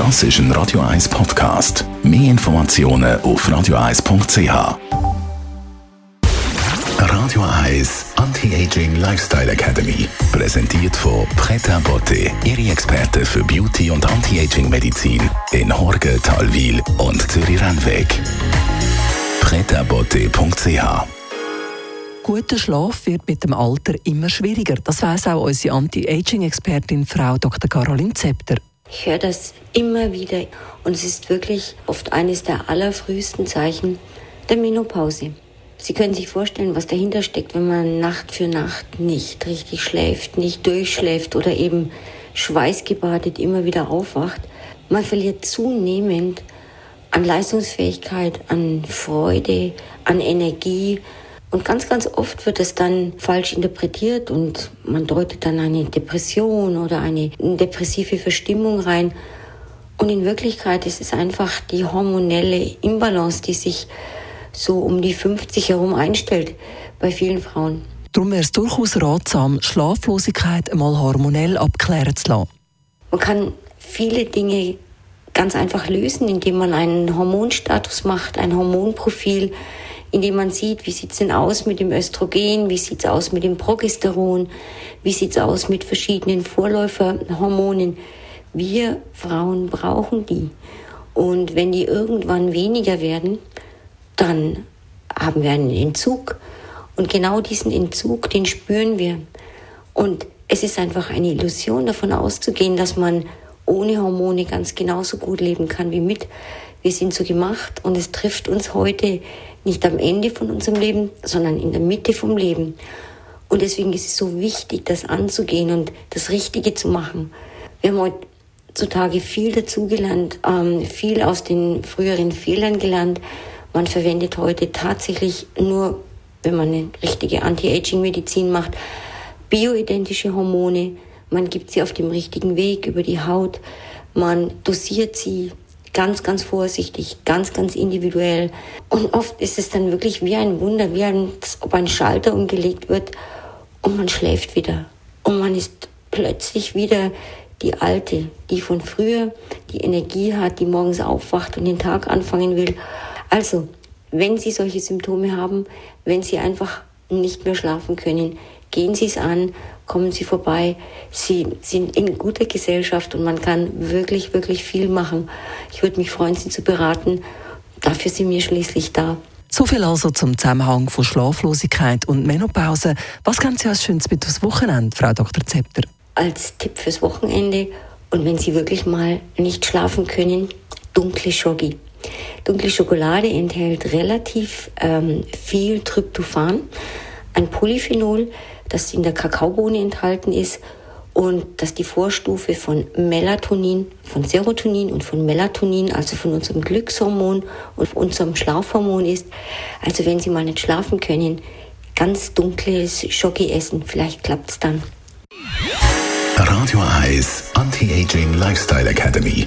Das ist ein Radio 1 Podcast. Mehr Informationen auf radio1.ch. Radio 1 Anti-Aging Lifestyle Academy. Präsentiert von Preta Botte, Ihre Experte für Beauty und Anti-Aging Medizin in Horge, Talwil und Zürich-Rennweg. pretabotte.ch Guter Schlaf wird mit dem Alter immer schwieriger. Das weiß auch unsere Anti-Aging-Expertin Frau Dr. Caroline Zepter. Ich höre das immer wieder und es ist wirklich oft eines der allerfrühesten Zeichen der Menopause. Sie können sich vorstellen, was dahinter steckt, wenn man Nacht für Nacht nicht richtig schläft, nicht durchschläft oder eben schweißgebadet immer wieder aufwacht. Man verliert zunehmend an Leistungsfähigkeit, an Freude, an Energie. Und ganz, ganz oft wird es dann falsch interpretiert und man deutet dann eine Depression oder eine depressive Verstimmung rein. Und in Wirklichkeit ist es einfach die hormonelle Imbalance, die sich so um die 50 herum einstellt bei vielen Frauen. Darum wäre es durchaus ratsam, Schlaflosigkeit einmal hormonell abklären zu lassen. Man kann viele Dinge ganz einfach lösen, indem man einen Hormonstatus macht, ein Hormonprofil, indem man sieht, wie sieht es denn aus mit dem Östrogen, wie sieht es aus mit dem Progesteron, wie sieht es aus mit verschiedenen Vorläuferhormonen. Wir Frauen brauchen die. Und wenn die irgendwann weniger werden, dann haben wir einen Entzug. Und genau diesen Entzug, den spüren wir. Und es ist einfach eine Illusion davon auszugehen, dass man ohne Hormone ganz genauso gut leben kann wie mit. Wir sind so gemacht und es trifft uns heute nicht am Ende von unserem Leben, sondern in der Mitte vom Leben. Und deswegen ist es so wichtig, das anzugehen und das Richtige zu machen. Wir haben heutzutage viel dazugelernt, ähm, viel aus den früheren Fehlern gelernt. Man verwendet heute tatsächlich nur, wenn man eine richtige Anti-Aging-Medizin macht, bioidentische Hormone. Man gibt sie auf dem richtigen Weg über die Haut. Man dosiert sie ganz, ganz vorsichtig, ganz, ganz individuell. Und oft ist es dann wirklich wie ein Wunder, wie ein, ob ein Schalter umgelegt wird und man schläft wieder. Und man ist plötzlich wieder die Alte, die von früher die Energie hat, die morgens aufwacht und den Tag anfangen will. Also, wenn Sie solche Symptome haben, wenn Sie einfach nicht mehr schlafen können, gehen Sie es an, kommen Sie vorbei. Sie sind in guter Gesellschaft und man kann wirklich, wirklich viel machen. Ich würde mich freuen, Sie zu beraten. Dafür sind wir schließlich da. So viel also zum Zusammenhang von Schlaflosigkeit und Menopause. Was können Sie als Schönes mit aufs Wochenende, Frau Dr. Zepter? Als Tipp fürs Wochenende und wenn Sie wirklich mal nicht schlafen können, dunkle Schoggi. Dunkle Schokolade enthält relativ ähm, viel Tryptophan, ein Polyphenol, das in der Kakaobohne enthalten ist und das die Vorstufe von Melatonin, von Serotonin und von Melatonin, also von unserem Glückshormon und unserem Schlafhormon ist. Also wenn Sie mal nicht schlafen können, ganz dunkles Schoki essen, vielleicht klappt es dann. Radio Eyes Anti-Aging Lifestyle Academy